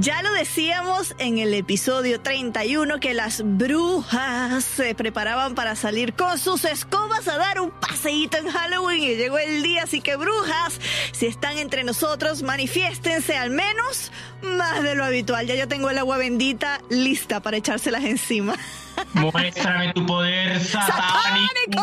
Ya lo decíamos en el episodio 31 que las brujas se preparaban para salir con sus escobas a dar un paseíto en Halloween y llegó el día, así que brujas, si están entre nosotros, manifiéstense al menos más de lo habitual. Ya yo tengo el agua bendita lista para echárselas encima. Muéstrame tu poder satánico.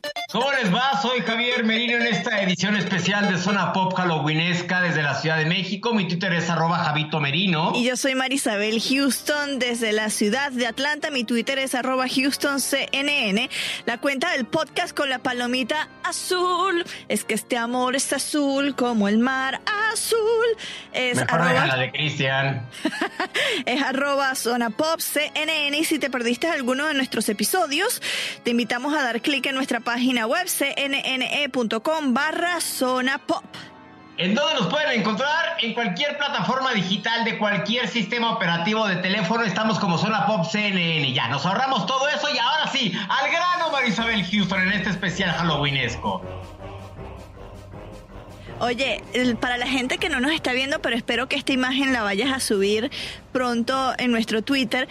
¿Cómo les va? Soy Javier Merino en esta edición especial de Zona Pop Halloweenesca desde la Ciudad de México. Mi Twitter es arroba Javito Merino. Y yo soy Marisabel Houston desde la ciudad de Atlanta. Mi Twitter es arroba HoustonCNN. La cuenta del podcast con la palomita azul. Es que este amor es azul como el mar azul. Es Mejor arroba... la de Cristian. es arroba Zona Pop CNN. Y si te perdiste alguno de nuestros episodios, te invitamos a dar clic en nuestra página web cnne.com barra zona pop. ¿En dónde nos pueden encontrar? En cualquier plataforma digital de cualquier sistema operativo de teléfono estamos como Zona Pop CNN. Ya, nos ahorramos todo eso y ahora sí, al grano Marisabel Houston en este especial Halloweenesco. Oye, para la gente que no nos está viendo, pero espero que esta imagen la vayas a subir pronto en nuestro Twitter.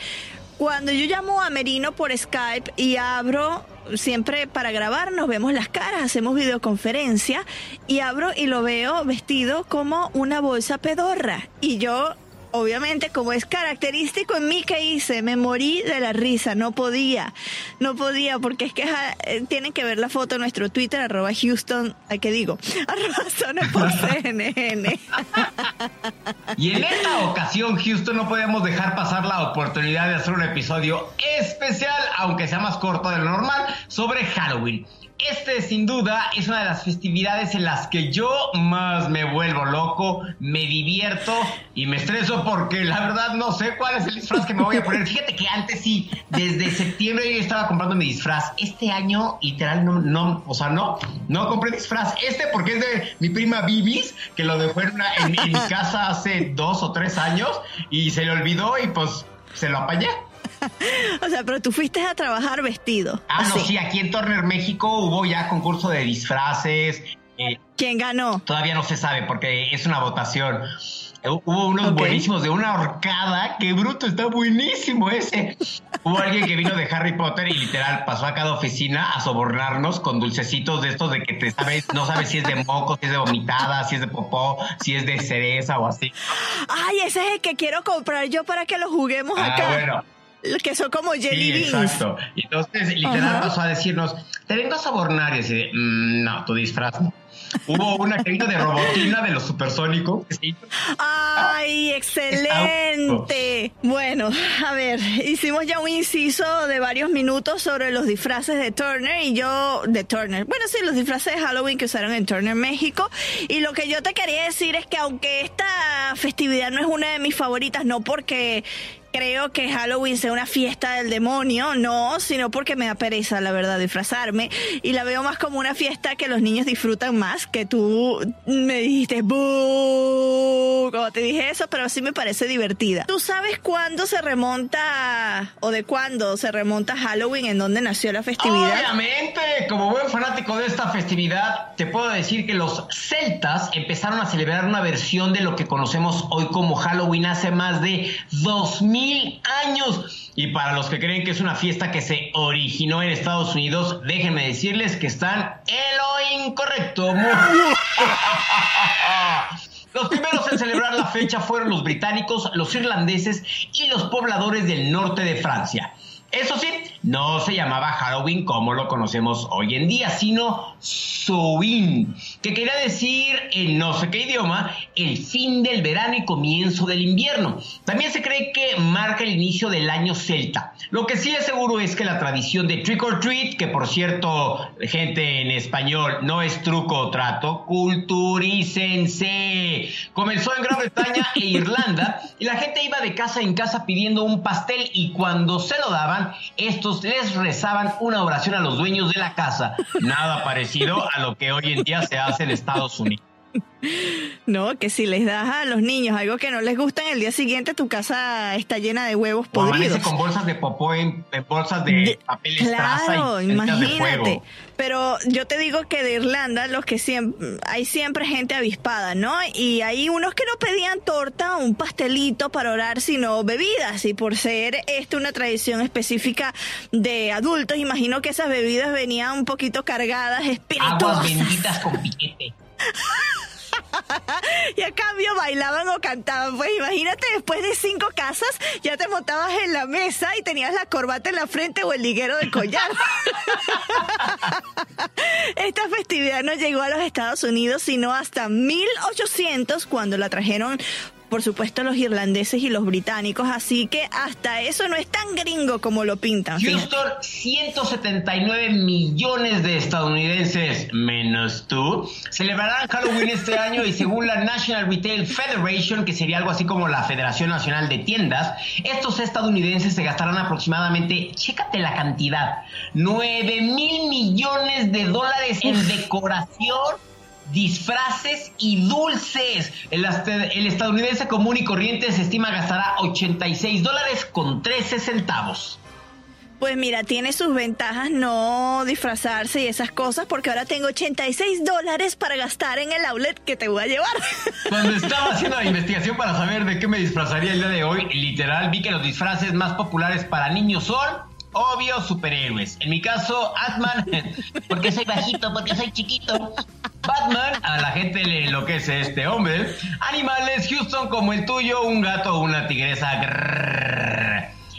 Cuando yo llamo a Merino por Skype y abro siempre para grabar nos vemos las caras, hacemos videoconferencia y abro y lo veo vestido como una bolsa pedorra. Y yo obviamente, como es característico en mí que hice, me morí de la risa, no podía, no podía, porque es que eh, tienen que ver la foto en nuestro Twitter, arroba Houston, ¿qué digo? Arroba zona por CNN. Y en esta ocasión, Houston, no podíamos dejar pasar la oportunidad de hacer un episodio especial, aunque sea más corto de lo normal, sobre Halloween. Este sin duda es una de las festividades en las que yo más me vuelvo loco, me divierto y me estreso porque la verdad no sé cuál es el disfraz que me voy a poner. Fíjate que antes sí, desde septiembre yo estaba comprando mi disfraz. Este año literal no, no, o sea, no, no compré disfraz. Este porque es de mi prima Bibis, que lo dejó en, en mi casa hace dos o tres años y se le olvidó y pues se lo apañé. o sea, pero tú fuiste a trabajar vestido. Ah, no, sí, aquí en Turner, México hubo ya concurso de disfraces. Eh, ¿Quién ganó? Todavía no se sabe porque es una votación. Hubo unos buenísimos de una horcada. ¡Qué bruto! Está buenísimo ese. Hubo alguien que vino de Harry Potter y literal pasó a cada oficina a sobornarnos con dulcecitos de estos de que te sabes, no sabes si es de moco, si es de vomitada, si es de popó, si es de cereza o así. Ay, ese es el que quiero comprar yo para que lo juguemos ah, acá. Bueno que son como jelly sí, Exacto. Entonces, literal pasó a decirnos, te vengo a sobornar. Y así mm, no, tu disfraz no. Hubo una que de robotina de los supersónicos. ¡Ay, excelente! Bueno, a ver, hicimos ya un inciso de varios minutos sobre los disfraces de Turner y yo, de Turner, bueno, sí, los disfraces de Halloween que usaron en Turner, México. Y lo que yo te quería decir es que aunque esta festividad no es una de mis favoritas, no porque creo que Halloween sea una fiesta del demonio, no, sino porque me da pereza, la verdad, disfrazarme. Y la veo más como una fiesta que los niños disfrutan más, que tú me dijiste. Como te dije eso, pero sí me parece divertida. ¿Tú sabes cuándo se remonta, o de cuándo se remonta Halloween, en dónde nació la festividad? Obviamente, como buen fanático de esta festividad, te puedo decir que los celtas empezaron a celebrar una versión de lo que conocemos hoy como Halloween hace más de 2000 años. Y para los que creen que es una fiesta que se originó en Estados Unidos, déjenme decirles que están en lo incorrecto. Los primeros en celebrar la fecha fueron los británicos, los irlandeses y los pobladores del norte de Francia. Eso sí, no se llamaba Halloween como lo conocemos hoy en día, sino Soin, que quería decir en no sé qué idioma el fin del verano y comienzo del invierno. También se cree que marca el inicio del año celta. Lo que sí es seguro es que la tradición de trick or treat, que por cierto, gente en español, no es truco o trato, culturícense. Comenzó en Gran Bretaña e Irlanda y la gente iba de casa en casa pidiendo un pastel y cuando se lo daban, estos les rezaban una oración a los dueños de la casa. Nada parecido a lo que hoy en día se hace en Estados Unidos. No, que si les das a los niños algo que no les gusta, en el día siguiente tu casa está llena de huevos podridos. con bolsas de popó en, bolsas de, papel Claro, imagínate. Pero yo te digo que de Irlanda los que siempre hay siempre gente avispada, ¿no? Y hay unos que no pedían torta o un pastelito para orar, sino bebidas. Y por ser esto una tradición específica de adultos, imagino que esas bebidas venían un poquito cargadas, espirituosas. Aguas benditas con piquete. y a cambio bailaban o cantaban. Pues imagínate, después de cinco casas, ya te montabas en la mesa y tenías la corbata en la frente o el liguero del collar. Esta festividad no llegó a los Estados Unidos sino hasta 1800 cuando la trajeron por supuesto los irlandeses y los británicos, así que hasta eso no es tan gringo como lo pintan. Houston, 179 millones de estadounidenses, menos tú, celebrarán Halloween este año y según la National Retail Federation, que sería algo así como la Federación Nacional de Tiendas, estos estadounidenses se gastarán aproximadamente, chécate la cantidad, 9 mil millones de dólares en decoración disfraces y dulces. El, estadounidense común y corriente se estima gastará 86 dólares con 13 centavos. Pues mira, tiene sus ventajas no disfrazarse y esas cosas, porque ahora tengo 86 dólares para gastar en el outlet que te voy a llevar. Cuando estaba haciendo la investigación para saber de qué me disfrazaría el día de hoy, literal vi que los disfraces más populares para niños son obvio superhéroes. En mi caso, Atman, porque soy bajito, porque soy chiquito. Batman, a la gente le enloquece este hombre. Animales, Houston como el tuyo, un gato o una tigresa.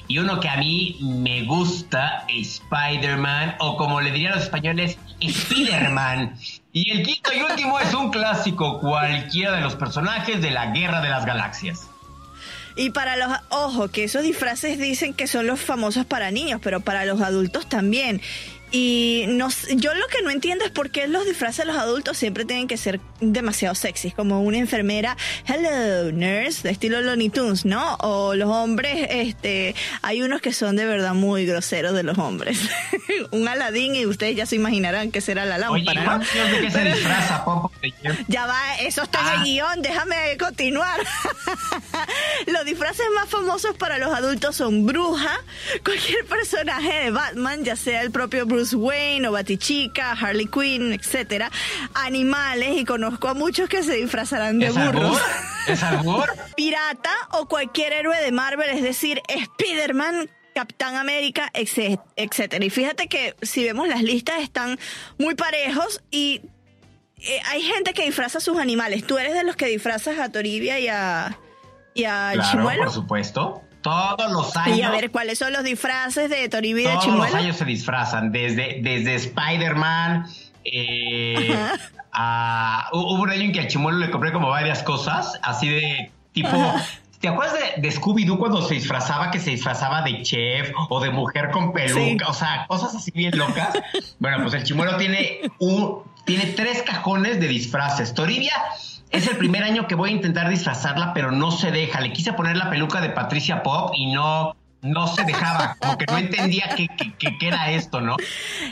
Y uno que a mí me gusta, Spider-Man, o como le dirían los españoles, Spider-Man. Y el quinto y último es un clásico, cualquiera de los personajes de la Guerra de las Galaxias. Y para los, ojo, que esos disfraces dicen que son los famosos para niños, pero para los adultos también. Y no, yo lo que no entiendo es por qué los disfraces de los adultos siempre tienen que ser demasiado sexys, como una enfermera, hello, nurse, de estilo Looney Tunes, ¿no? O los hombres, este, hay unos que son de verdad muy groseros de los hombres. un Aladín y ustedes ya se imaginarán que será la lámpara, Oye, ¿de qué se disfraza, Ya va, eso está en el ah. guion, déjame continuar. Los disfraces más famosos para los adultos son bruja, cualquier personaje de Batman, ya sea el propio Bruce Wayne o Batichica, Harley Quinn, etcétera, animales y conozco a muchos que se disfrazarán de burros. ¿Es albur? Pirata o cualquier héroe de Marvel, es decir, Spider-Man, Capitán América, etcétera. Y fíjate que si vemos las listas están muy parejos y eh, hay gente que disfraza a sus animales. ¿Tú eres de los que disfrazas a Toribia y a, y a claro, por supuesto. Todos los años. Y a ver, ¿cuáles son los disfraces de Toribia y Chimuelo? Todos los años se disfrazan, desde, desde Spider-Man. Eh, hubo un año en que al Chimuelo le compré como varias cosas, así de tipo. ¿Te acuerdas de, Scooby-Doo cuando se disfrazaba, que se disfrazaba de chef o de mujer con peluca? O sea, cosas así bien locas. bueno, pues el chimuelo tiene un, tiene tres cajones de disfraces. Toribia es el primer año que voy a intentar disfrazarla, pero no se deja. Le quise poner la peluca de Patricia Pop y no, no se dejaba, como que no entendía qué, era esto, ¿no?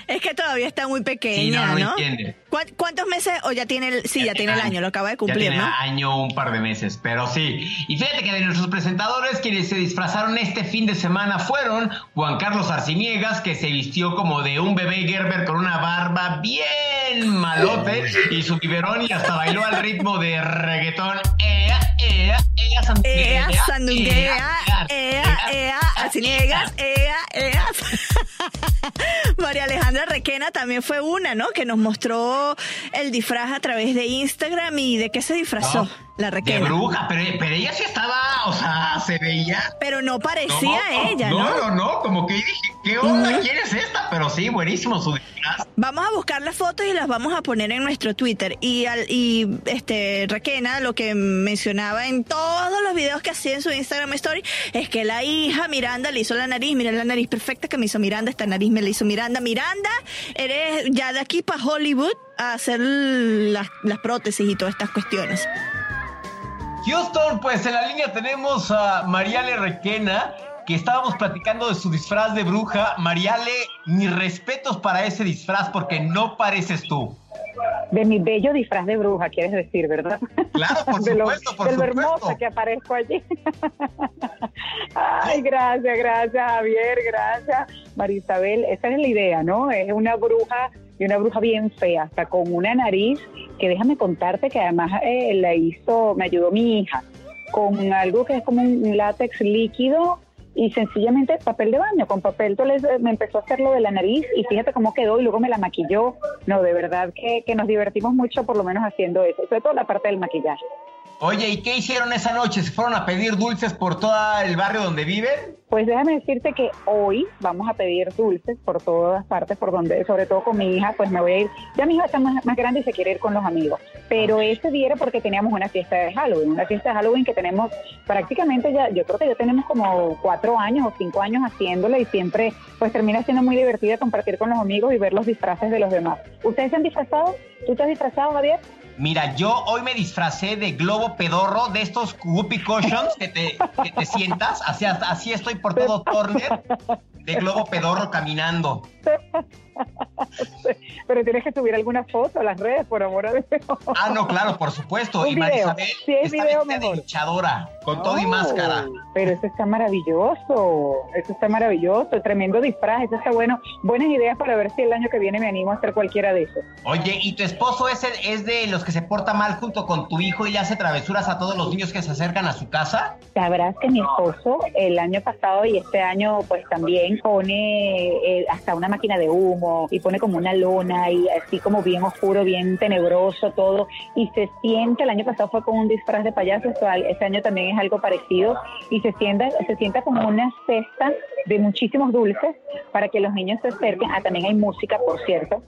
Es que todavía está muy pequeña, no, no, entiende. ¿Cuántos meses? O ya tiene el, sí, ya, tiene el año, lo acaba de cumplir, ya tiene año, un par de meses, pero sí. Y fíjate que de nuestros presentadores quienes se disfrazaron este fin de semana fueron Juan Carlos Arciniegas, que se vistió como de un bebé Gerber con una barba bien bien malote y su biberón y hasta bailó al ritmo de reggaetón. María Alejandra Requena también fue una, ¿no? Que nos mostró el disfraz a través de Instagram y de qué se disfrazó. La Requena. De bruja, pero, pero, ella sí estaba, o sea, se veía. Pero no parecía ella, ¿no? No, no, no, como que dije, ¿qué onda? ¿Quién es esta? Pero sí, buenísimo su disfraz. Vamos a buscar las fotos y las vamos a poner en nuestro Twitter. Y, al, y este, Requena, lo que mencionaba en todos los videos que hacía en su Instagram Story, es que la hija Miranda le hizo la nariz, mira la nariz perfecta que me hizo Miranda, esta nariz me la hizo Miranda. Miranda, eres ya de aquí para Hollywood a hacer las, las prótesis y todas estas cuestiones. Houston, pues en la línea tenemos a Mariale Requena, que estábamos platicando de su disfraz de bruja. Mariale, mis respetos para ese disfraz porque no pareces tú. De mi bello disfraz de bruja, quieres decir, ¿verdad? Claro, por de supuesto, por de lo hermosa que aparezco allí. Ay, gracias, gracias, Javier, gracias. Marisabel, esa es la idea, ¿no? Es una bruja y una bruja bien fea, hasta con una nariz que déjame contarte que además eh, la hizo, me ayudó mi hija, con algo que es como un látex líquido y sencillamente papel de baño, con papel entonces me empezó a hacer lo de la nariz y fíjate cómo quedó y luego me la maquilló. No, de verdad que, que nos divertimos mucho por lo menos haciendo eso, sobre todo la parte del maquillaje. Oye, ¿y qué hicieron esa noche? ¿Se fueron a pedir dulces por todo el barrio donde viven? Pues déjame decirte que hoy vamos a pedir dulces por todas partes, por donde, sobre todo con mi hija, pues me voy a ir. Ya mi hija está más, más grande y se quiere ir con los amigos. Pero ese día era porque teníamos una fiesta de Halloween, una fiesta de Halloween que tenemos prácticamente ya, yo creo que ya tenemos como cuatro años o cinco años haciéndola y siempre pues termina siendo muy divertida compartir con los amigos y ver los disfraces de los demás. ¿Ustedes se han disfrazado? ¿Tú te has disfrazado, Javier? Mira, yo hoy me disfracé de globo pedorro, de estos whoopee cushions que te, que te sientas. Así, así estoy por todo Turner, de globo pedorro caminando. Pero tienes que subir alguna foto a las redes, por amor a Dios. Ah, no, claro, por supuesto. Un y video. Marisabel es está video, vestida de mejor. luchadora, con todo y máscara. Pero eso está maravilloso, eso está maravilloso, tremendo disfraz, eso está bueno. Buenas ideas para ver si el año que viene me animo a hacer cualquiera de esos. Oye, ¿y tu esposo es, el- es de los que se porta mal junto con tu hijo y le hace travesuras a todos los niños que se acercan a su casa? Sabrás que mi esposo el año pasado y este año pues también pone eh, hasta una máquina de humo y pone como una lona y así como bien oscuro, bien tenebroso todo y se siente, el año pasado fue con un disfraz de payaso, este año también es algo parecido y se sienta, se sienta como una cesta de muchísimos dulces para que los niños se acerquen, ah, también hay música por cierto,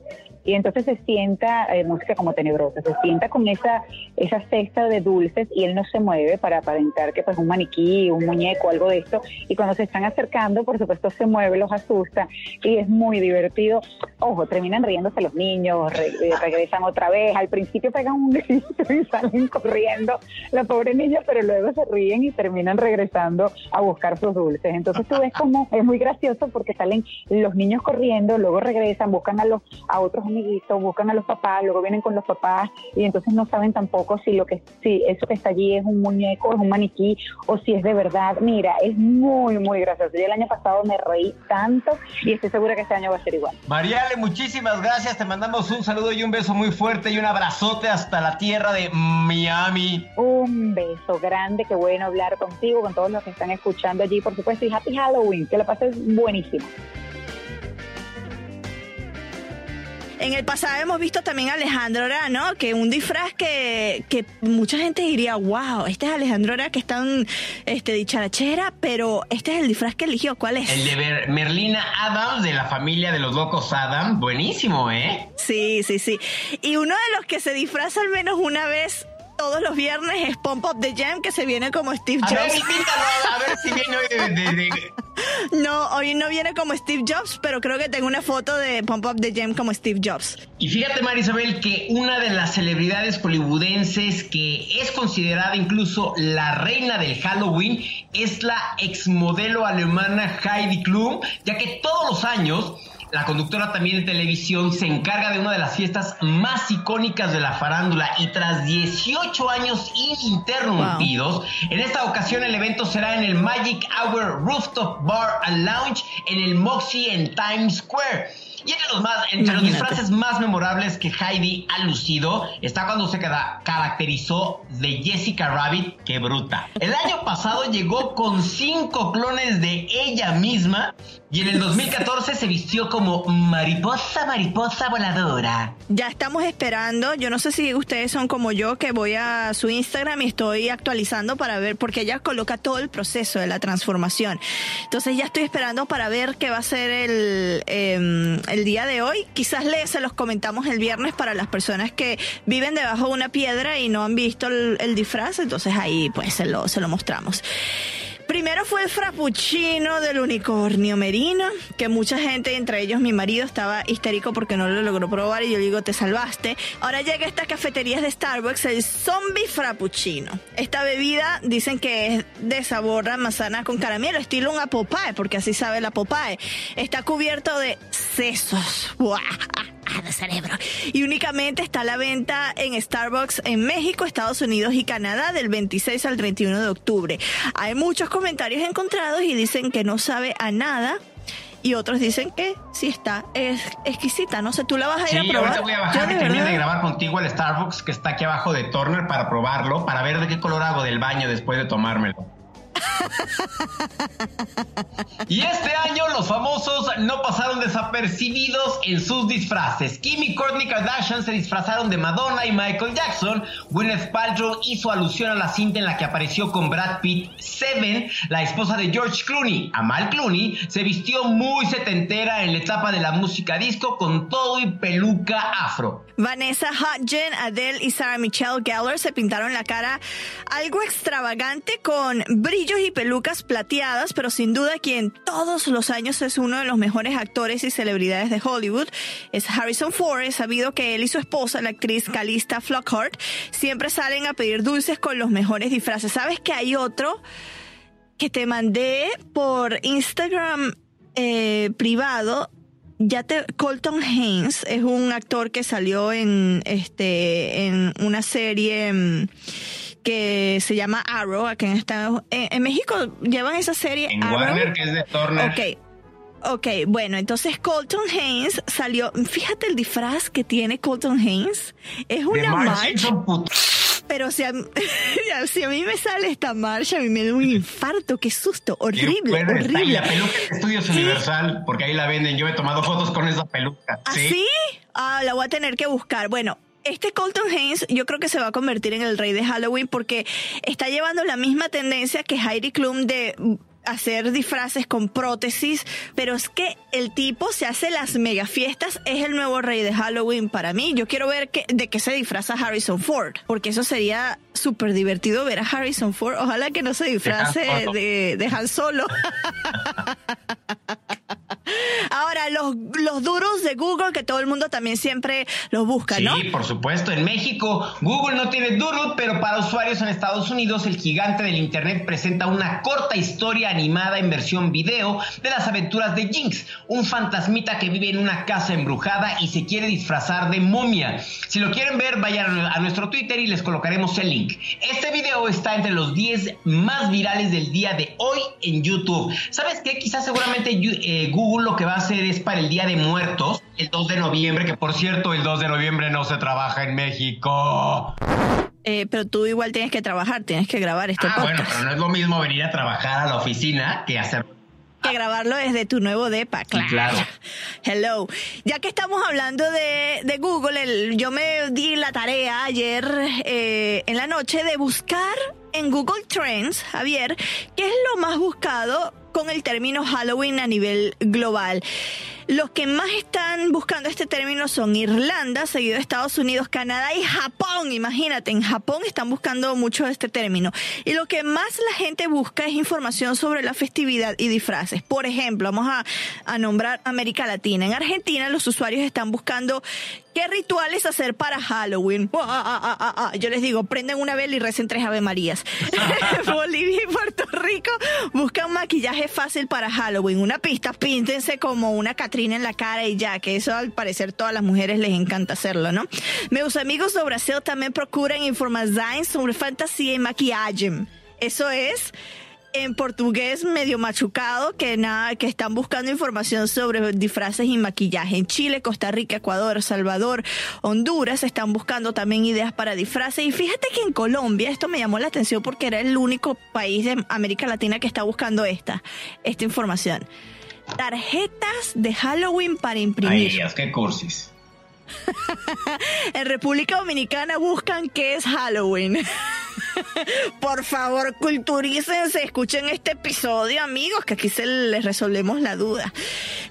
y entonces se sienta, eh, música como tenebrosa, se sienta con esa, esa cesta de dulces y él no se mueve para aparentar que pues un maniquí, un muñeco, algo de esto, y cuando se están acercando, por supuesto se mueve, los asusta y es muy divertido. Ojo, terminan riéndose los niños, re- eh, regresan otra vez, al principio pegan un grito y salen corriendo la pobre niña, pero luego se ríen y terminan regresando a buscar sus dulces. Entonces tú ves como es muy gracioso porque salen los niños corriendo, luego regresan, buscan a los a otros amiguitos, buscan a los papás, luego vienen con los papás y entonces no saben tampoco si lo que si eso que está allí es un muñeco, es un maniquí o si es de verdad. Mira, es muy muy gracioso. Yo el año pasado me reí tanto y estoy segura que este año va a ser igual. Mariale, muchísimas gracias. Te mandamos un saludo y un beso muy fuerte y un abrazote hasta la tierra de Miami. Un beso grande, qué bueno hablar contigo, con todos los que están escuchando allí, por supuesto, y Happy Halloween, que la pases buenísimo. En el pasado hemos visto también a Alejandro Ora, ¿no? Que un disfraz que, que mucha gente diría, wow, este es Alejandro Ora que está en este, dicharachera, pero este es el disfraz que eligió. ¿Cuál es? El de Merlina Adams de la familia de los locos Adams. Buenísimo, ¿eh? Sí, sí, sí. Y uno de los que se disfraza al menos una vez todos los viernes es Pump Up the Jam, que se viene como Steve A ver, Jobs. a ver si viene hoy de- de- de, No, hoy no viene como Steve Jobs, pero creo que tengo una foto de Pump Up the Jam como Steve Jobs. Y fíjate, Marisabel, que una de las celebridades hollywoodenses que es considerada incluso la reina del Halloween es la exmodelo alemana Heidi Klum, ya que todos los años la conductora también de televisión se encarga de una de las fiestas más icónicas de la farándula y tras 18 años ininterrumpidos, en esta ocasión el evento será en el Magic Hour Rooftop Bar and Lounge en el Moxie en Times Square. Y entre los, más, entre los disfraces más memorables que Heidi ha lucido está cuando se caracterizó de Jessica Rabbit, que bruta. El año pasado llegó con cinco clones de ella misma y en el 2014 se vistió como mariposa, mariposa voladora. Ya estamos esperando, yo no sé si ustedes son como yo, que voy a su Instagram y estoy actualizando para ver, porque ella coloca todo el proceso de la transformación. Entonces ya estoy esperando para ver qué va a ser el, em, el día de hoy. Quizás le, se los comentamos el viernes para las personas que viven debajo de una piedra y no han visto el, el disfraz, entonces ahí pues se lo, se lo mostramos. Primero fue el frappuccino del unicornio merino, que mucha gente, entre ellos mi marido, estaba histérico porque no lo logró probar y yo le digo, te salvaste. Ahora llega a estas cafeterías de Starbucks el zombie frappuccino. Esta bebida dicen que es de sabor a manzana con caramelo, estilo un Popeye, porque así sabe la Popeye. Está cubierto de sesos. De cerebro. Y únicamente está a la venta en Starbucks en México, Estados Unidos y Canadá del 26 al 31 de octubre. Hay muchos comentarios encontrados y dicen que no sabe a nada y otros dicen que sí está es exquisita. No sé, tú la vas a ir a probar. Ahorita voy a bajar y termino de grabar contigo al Starbucks que está aquí abajo de Turner para probarlo, para ver de qué color hago del baño después de tomármelo. Y este año los famosos no pasaron desapercibidos en sus disfraces. Kim y Kardashian se disfrazaron de Madonna y Michael Jackson. Gwyneth Paltrow hizo alusión a la cinta en la que apareció con Brad Pitt. Seven, la esposa de George Clooney, Amal Clooney, se vistió muy setentera en la etapa de la música disco con todo y peluca afro. Vanessa Hudgens, Adele y Sarah Michelle Gellar se pintaron la cara algo extravagante con y pelucas plateadas, pero sin duda quien todos los años es uno de los mejores actores y celebridades de Hollywood es Harrison Ford. Sabido que él y su esposa, la actriz Calista Flockhart, siempre salen a pedir dulces con los mejores disfraces. ¿Sabes que hay otro que te mandé por Instagram eh, privado? ya te Colton Haynes es un actor que salió en este en una serie mm, que se llama Arrow, aquí en Estados en, México llevan esa serie en Warner que es de Turner. Ok. Ok, bueno, entonces Colton Haynes salió. Fíjate el disfraz que tiene Colton Haynes. Es una marcha. Pero si a, si a, mí me sale esta marcha, a mí me da un infarto. Qué susto. Horrible, horrible. Y la peluca de Estudios Universal, porque ahí la venden. Yo he tomado fotos con esa peluca. ¿Ah, sí? Ah, la voy a tener que buscar. Bueno, este Colton Haynes yo creo que se va a convertir en el rey de Halloween porque está llevando la misma tendencia que Heidi Klum de hacer disfraces con prótesis, pero es que el tipo se hace las mega fiestas, es el nuevo rey de Halloween para mí. Yo quiero ver que, de qué se disfraza Harrison Ford, porque eso sería súper divertido ver a Harrison Ford. Ojalá que no se disfrace de, de Han Solo. Ahora, los, los duros de Google, que todo el mundo también siempre los busca, ¿no? Sí, por supuesto. En México, Google no tiene duro, pero para usuarios en Estados Unidos, el gigante del Internet presenta una corta historia animada en versión video de las aventuras de Jinx, un fantasmita que vive en una casa embrujada y se quiere disfrazar de momia. Si lo quieren ver, vayan a nuestro Twitter y les colocaremos el link. Este video está entre los 10 más virales del día de hoy en YouTube. ¿Sabes qué? Quizás seguramente eh, Google lo que va a hacer es para el Día de Muertos, el 2 de noviembre, que por cierto, el 2 de noviembre no se trabaja en México. Eh, pero tú igual tienes que trabajar, tienes que grabar este ah, Bueno, pero no es lo mismo venir a trabajar a la oficina que hacer que grabarlo desde tu nuevo depa, claro. Hello. Ya que estamos hablando de, de Google, yo me di la tarea ayer eh, en la noche de buscar en Google Trends, Javier, qué es lo más buscado con el término Halloween a nivel global. Los que más están buscando este término son Irlanda, seguido de Estados Unidos, Canadá y Japón. Imagínate, en Japón están buscando mucho este término. Y lo que más la gente busca es información sobre la festividad y disfraces. Por ejemplo, vamos a, a nombrar América Latina. En Argentina los usuarios están buscando ¿Qué rituales hacer para Halloween? Ah, ah, ah, Yo les digo, prenden una vela y recen tres Ave Marías. Bolivia y Puerto Rico buscan maquillaje fácil para Halloween. Una pista, píntense como una Catrina en la cara y ya, que eso al parecer todas las mujeres les encanta hacerlo, ¿no? Meus amigos de Brasil también procuran información sobre fantasía y maquillaje. Eso es en portugués medio machucado que nada que están buscando información sobre disfraces y maquillaje en Chile, Costa Rica, Ecuador, Salvador, Honduras están buscando también ideas para disfraces y fíjate que en Colombia esto me llamó la atención porque era el único país de América Latina que está buscando esta esta información. Tarjetas de Halloween para imprimir. Ay, Dios, qué cursis. en República Dominicana buscan qué es Halloween. Por favor, culturícense, escuchen este episodio, amigos, que aquí se les resolvemos la duda.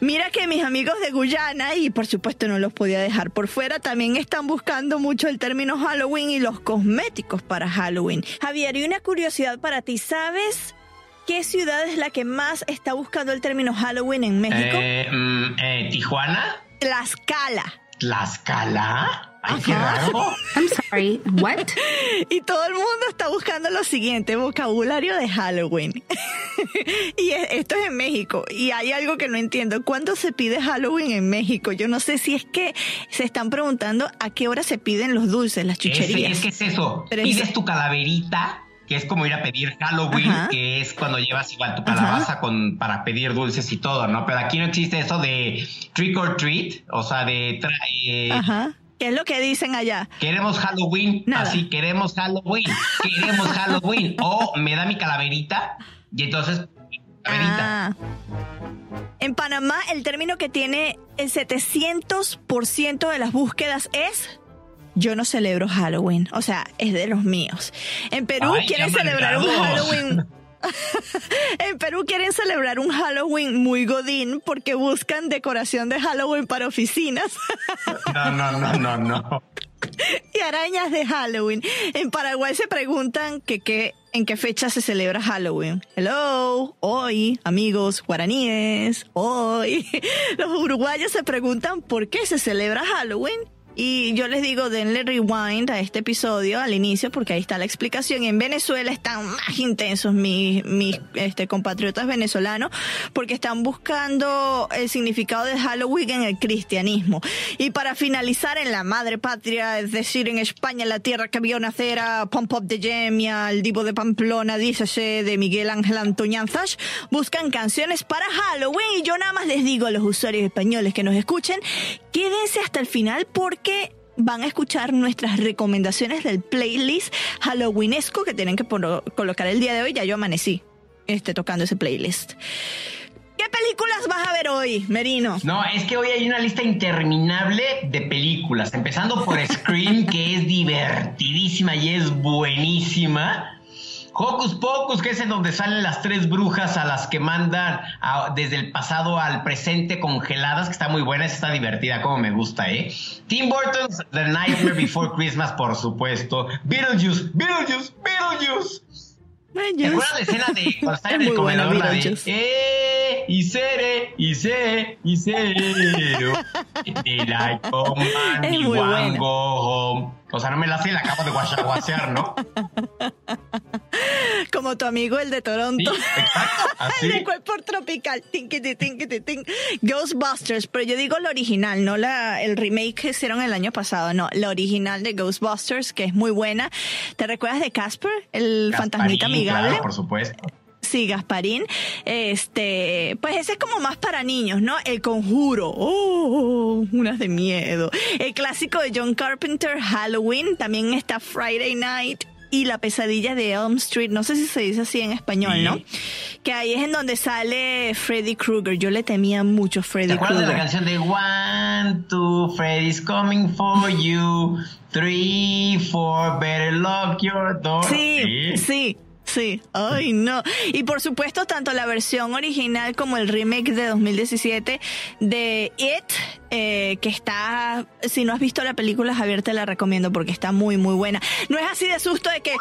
Mira que mis amigos de Guyana, y por supuesto no los podía dejar por fuera, también están buscando mucho el término Halloween y los cosméticos para Halloween. Javier, y una curiosidad para ti, ¿sabes qué ciudad es la que más está buscando el término Halloween en México? Eh, mm, eh, ¿Tijuana? Tlaxcala. ¿Tlaxcala? Ay, qué raro. I'm sorry, what? Y todo el mundo está buscando lo siguiente, vocabulario de Halloween. y es- esto es en México. Y hay algo que no entiendo. ¿Cuándo se pide Halloween en México? Yo no sé si es que se están preguntando a qué hora se piden los dulces, las Es, chucherías. es que es eso. Pero Pides es- tu calaverita, que es como ir a pedir Halloween, Ajá. que es cuando llevas igual tu calabaza con, para pedir dulces y todo, ¿no? Pero aquí no existe eso de trick or treat, o sea, de tra- eh, Ajá. ¿Qué es lo que dicen allá? queremos Halloween, Nada. así queremos Halloween, queremos Halloween, o me da mi calaverita y entonces calaverita. Ah. En Panamá, el término que tiene el 700% de las búsquedas es yo no celebro Halloween. O sea, es de los míos. En Perú Ay, quieren celebrar un. Halloween. en Perú quieren celebrar un Halloween muy godín porque buscan decoración de Halloween para oficinas. No, no, no, no, no. y arañas de Halloween. En Paraguay se preguntan que, qué- en qué fecha se celebra Halloween. Hello, hoy, amigos guaraníes, hoy. Los uruguayos se preguntan por qué se celebra Halloween. Y yo les digo, denle rewind a este episodio al inicio porque ahí está la explicación. En Venezuela están más intensos mis, mis este, compatriotas venezolanos porque están buscando el significado de Halloween en el cristianismo. Y para finalizar, en la madre patria, es decir, en España, la tierra que vio nacer a Pump Up de Gemia, el Divo de Pamplona, dícese de Miguel Ángel Antoñanzas, buscan canciones para Halloween. Y yo nada más les digo a los usuarios españoles que nos escuchen, quédense hasta el final porque van a escuchar nuestras recomendaciones del playlist Halloweenesco que tienen que colocar el día de hoy. Ya yo amanecí este, tocando ese playlist. ¿Qué películas vas a ver hoy, Merino? No, es que hoy hay una lista interminable de películas, empezando por Scream, que es divertidísima y es buenísima. Hocus Pocus, que es en donde salen las tres brujas a las que mandan a- desde el pasado al presente congeladas, que está muy buena, está divertida, como me gusta, ¿eh? Tim Burton's The Nightmare Before Christmas, por supuesto. Beetlejuice, Beetlejuice, Beetlejuice. ¿Te acuerdas la escena de cuando está en el comedor? La de, eh, y seré, y sé, y cero. Did I muy one go home? O sea, no me la sé, la acabo de guachaguasear, ¿no? Como tu amigo el de Sí, Toronto. exacto, El de así. cuerpo tropical. Tinkity, tinkity, tink. Ghostbusters, pero yo digo la original, no la, el remake que hicieron el año pasado, no, la original de Ghostbusters, que es muy buena. ¿Te recuerdas de Casper, el fantasmita Gasparín, amigable? Claro, por supuesto. Sí, Gasparín. Este, pues ese es como más para niños, ¿no? El conjuro. Oh, unas de miedo. El clásico de John Carpenter, Halloween. También está Friday Night. Y la pesadilla de Elm Street, no sé si se dice así en español, Sí. ¿no? Que ahí es en donde sale Freddy Krueger. Yo le temía mucho a ¿Te Freddy acuerdas de la Krueger. canción de One, two, Freddy's coming for you? Three, four, better lock your door. Sí, sí, sí. Ay, no. Y por supuesto, tanto la versión original como el remake de 2017 de It, eh, que está, si no has visto la película, Javier, te la recomiendo porque está muy, muy buena. No es así de susto de que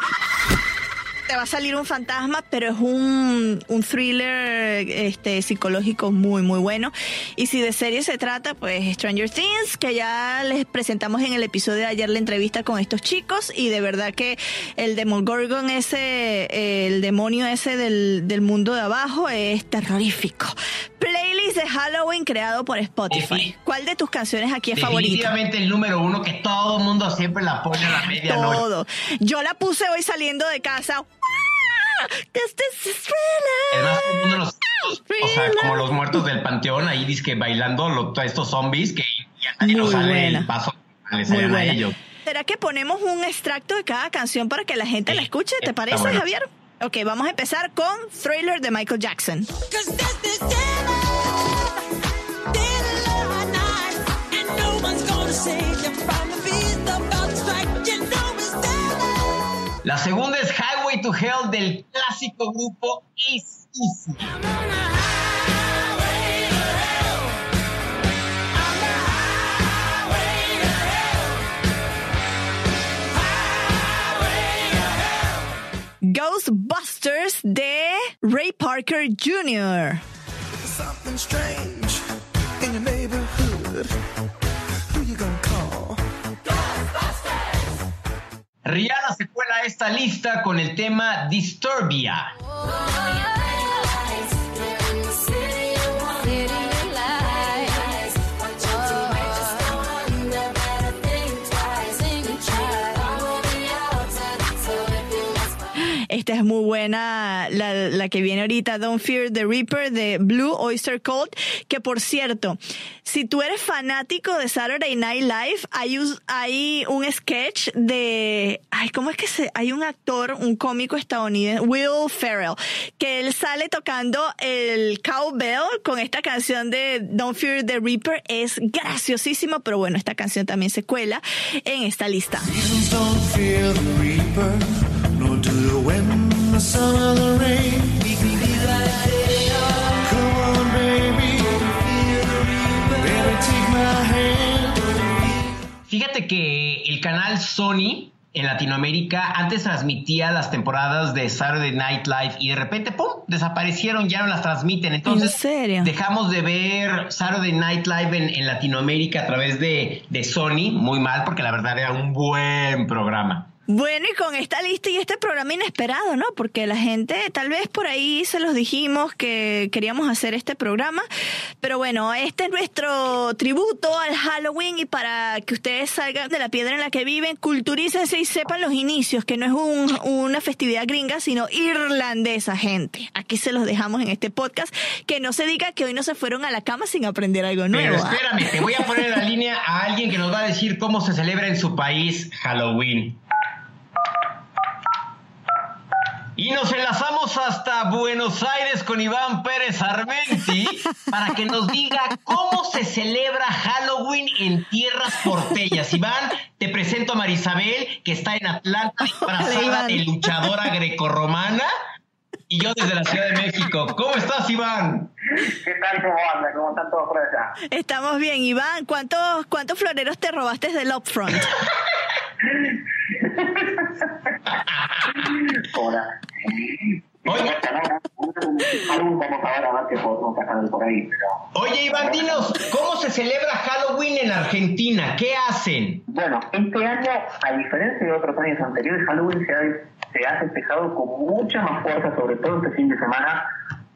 te va a salir un fantasma, pero es un, un thriller este, psicológico muy, muy bueno. Y si de serie se trata, pues Stranger Things, que ya les presentamos en el episodio de ayer la entrevista con estos chicos. Y de verdad que el Demogorgon ese, el demonio ese del, del mundo de abajo es terrorífico. Playlist de Halloween creado por Spotify. ¿Cuál de tus canciones aquí es favorita? Definitivamente el número uno que todo el mundo siempre la pone a la medianoche. Todo. Yo la puse hoy saliendo de casa. este es thriller. Además, todo el mundo los- o sea, como los muertos del panteón, ahí dice que bailando lo- estos zombies que ya nadie Muy nos sale buena. el paso Muy a ellos. ¿Será que ponemos un extracto de cada canción para que la gente Sí, la escuche? ¿Te parece, bueno. Javier? Ok, vamos a empezar con Thriller de Michael Jackson. Cause this is. La segunda es Highway to Hell del clásico grupo Is Easy. Ghostbusters de Ray Parker Jr. Rihanna se cuela esta lista con el tema Disturbia. Es muy buena, la, que viene ahorita, Don't Fear the Reaper de Blue Oyster Cult, que por cierto, si tú eres fanático de Saturday Night Live, hay un, sketch de, ay, ¿cómo es que se, hay un actor, un cómico estadounidense, Will Ferrell, que él sale tocando el cowbell con esta canción de Don't Fear the Reaper, es graciosísimo, pero bueno, esta canción también se cuela en esta lista. Don't fear the Fíjate que el canal Sony en Latinoamérica antes transmitía las temporadas de Saturday Night Live y de repente, ¡pum!, desaparecieron, ya no las transmiten. Entonces, ¿En serio? dejamos de ver Saturday Night Live en, en Latinoamérica a través de, de Sony, muy mal, porque la verdad era un buen programa. Bueno, y con esta lista y este programa inesperado, ¿no? Porque la gente, tal vez por ahí se los dijimos que queríamos hacer este programa, pero bueno, este es nuestro tributo al Halloween y para que ustedes salgan de la piedra en la que viven, culturícense y sepan los inicios, que no es un- una festividad gringa, sino irlandesa, gente. Aquí se los dejamos en este podcast, que no se diga que hoy no se fueron a la cama sin aprender algo Pero nuevo. ¿ah? espérame, te voy a poner en la línea a alguien que nos va a decir cómo se celebra en su país Halloween. Y nos enlazamos hasta Buenos Aires con Iván Pérez Armenti para que nos diga cómo se celebra Halloween en tierras porteñas. Iván, te presento a Marisabel, que está en Atlanta disfrazada de luchadora grecorromana. Y yo desde la Ciudad de México. ¿Cómo estás, Iván? ¿Qué tal? ¿Cómo anda? ¿Cómo están todos por allá? Estamos bien, Iván. ¿Cuántos, cuántos floreros te robaste del Upfront? Hola. Oye. Oye, Iván, dinos, ¿cómo se celebra Halloween en Argentina? ¿Qué hacen? Bueno, este año, a diferencia de otros años anteriores, Halloween se ha, se ha festejado con mucha más fuerza, sobre todo este fin de semana.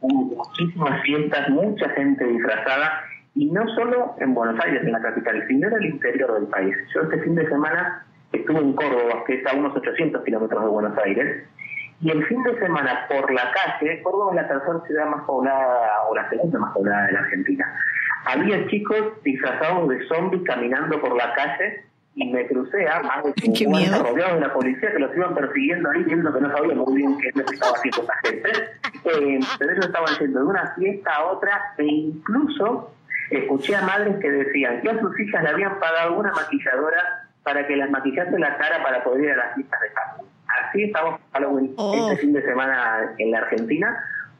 Hubo muchísimas fiestas, mucha gente disfrazada, y no solo en Buenos Aires, en la capital, sino en el interior del país. Yo este fin de semana estuve en Córdoba, que es a unos 800 kilómetros de Buenos Aires, y el fin de semana por la calle, Córdoba es la tercera ciudad más poblada, o la segunda más poblada de la Argentina. Había chicos disfrazados de zombies caminando por la calle y me crucé a más de Qué 50 miedo. rodeados de la policía que los iban persiguiendo ahí, viendo que no sabía muy bien qué es lo que estaba haciendo esa gente. Eh, pero ellos estaban yendo de una fiesta a otra e incluso escuché a madres que decían que a sus hijas le habían pagado una maquilladora para que las maquillase la cara para poder ir a las fiestas de Halloween. Así estamos Halloween Oh. este fin de semana en la Argentina.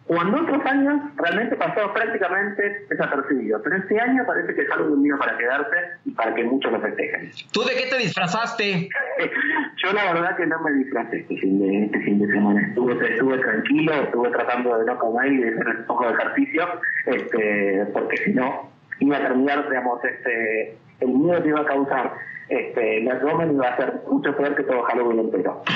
Cuando otros años realmente pasó prácticamente desapercibido, pero este año parece que Halloween vino para quedarse y para que muchos lo festejen. ¿Tú de qué te disfrazaste? Yo la verdad que no me disfrazé este fin de, este fin de semana. Estuve, estuve tranquilo, estuve tratando de no comer y de hacer un poco de ejercicio, este, porque si no iba a terminar, digamos, este, el miedo que iba a causar este, el abdomen iba a ser mucho peor que todo Halloween entero.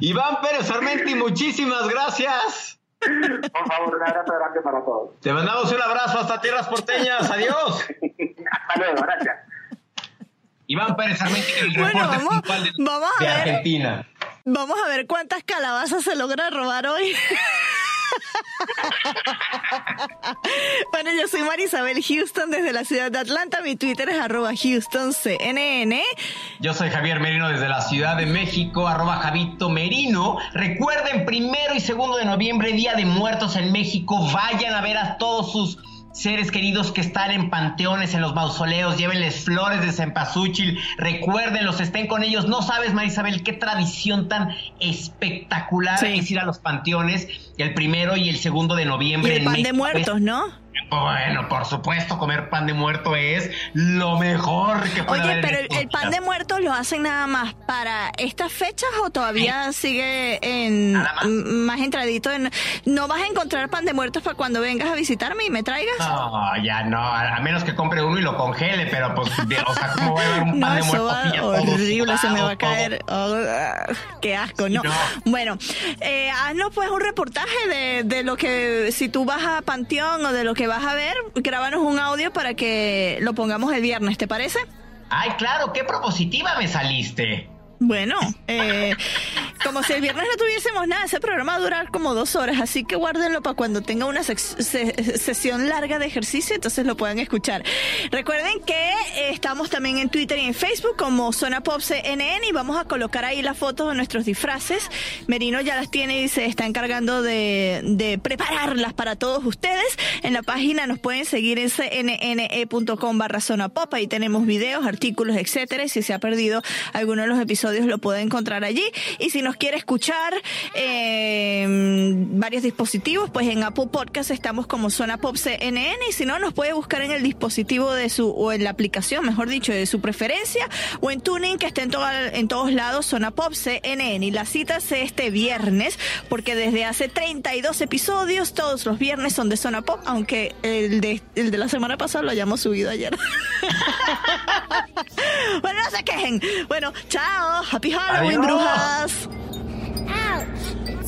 Iván Pérez Armenti, muchísimas gracias. Por favor, un abrazo grande para todos. Te mandamos un abrazo hasta tierras porteñas. Adiós. Hasta luego, gracias. Iván Pérez Armenti, el Bueno, reporte vamos- principal de, vamos a de ver. Argentina. Vamos a ver cuántas calabazas se logra robar hoy. bueno, yo soy Marisabel Houston desde la ciudad de Atlanta. Mi Twitter es arroba HoustonCNN. Yo soy Javier Merino desde la Ciudad de México, arroba Javito Merino. Recuerden, primero y segundo de noviembre, Día de Muertos en México. Vayan a ver a todos sus seres queridos que están en panteones, en los mausoleos, llévenles flores de cempasúchil, recuérdenlos, estén con ellos. No sabes, Marisabel, qué tradición tan espectacular Sí. es ir a los panteones el primero y el segundo de Y noviembre. el en pan de muertos, ¿no? Bueno, por supuesto, comer pan de muerto es lo mejor que puede Oye, haber pero el, el pan de muertos lo hacen nada más para estas fechas o todavía sigue en más. más entradito en no vas a encontrar pan de muertos para cuando vengas a visitarme y me traigas No, ya no, a, a menos que compre uno y lo congele, pero pues, de- o sea, ¿cómo voy a ver un No, pan de muerto va ya horrible, se me va a caer. Oh, ah, qué asco, no. no. Bueno, eh, haznos pues un reportaje de, de lo que, si tú vas a Panteón o de lo que vas a ver, grábanos un audio para que lo pongamos el viernes, ¿te parece? Ay, claro, qué propositiva me saliste. Bueno, eh, como si el viernes no tuviésemos nada, ese programa va a durar como dos horas, así que guárdenlo para cuando tenga una sesión larga de ejercicio, entonces lo puedan escuchar. Recuerden que eh, estamos también en Twitter y en Facebook como Zona Pop CNN y vamos a colocar ahí las fotos de nuestros disfraces. Merino ya las tiene y se está encargando de, de prepararlas para todos ustedes. En la página nos pueden seguir en cnne.com barra Zona Pop, ahí tenemos videos, artículos, etcétera, y si se ha perdido alguno de los episodios lo puede encontrar allí. Y si nos quiere escuchar eh, varios dispositivos, pues en Apple Podcast estamos como Zona Pop CNN y si no nos puede buscar en el dispositivo de su o en la aplicación, mejor dicho, de su preferencia o en Tuning que está en todos lados Zona Pop CNN. Y la cita es este viernes porque desde hace 32 episodios todos los viernes son de Zona Pop, aunque el de, el de la semana pasada lo hayamos subido ayer. bueno, no se quejen. Bueno, chao. Happy Halloween, Adiós. brujas. Ouch.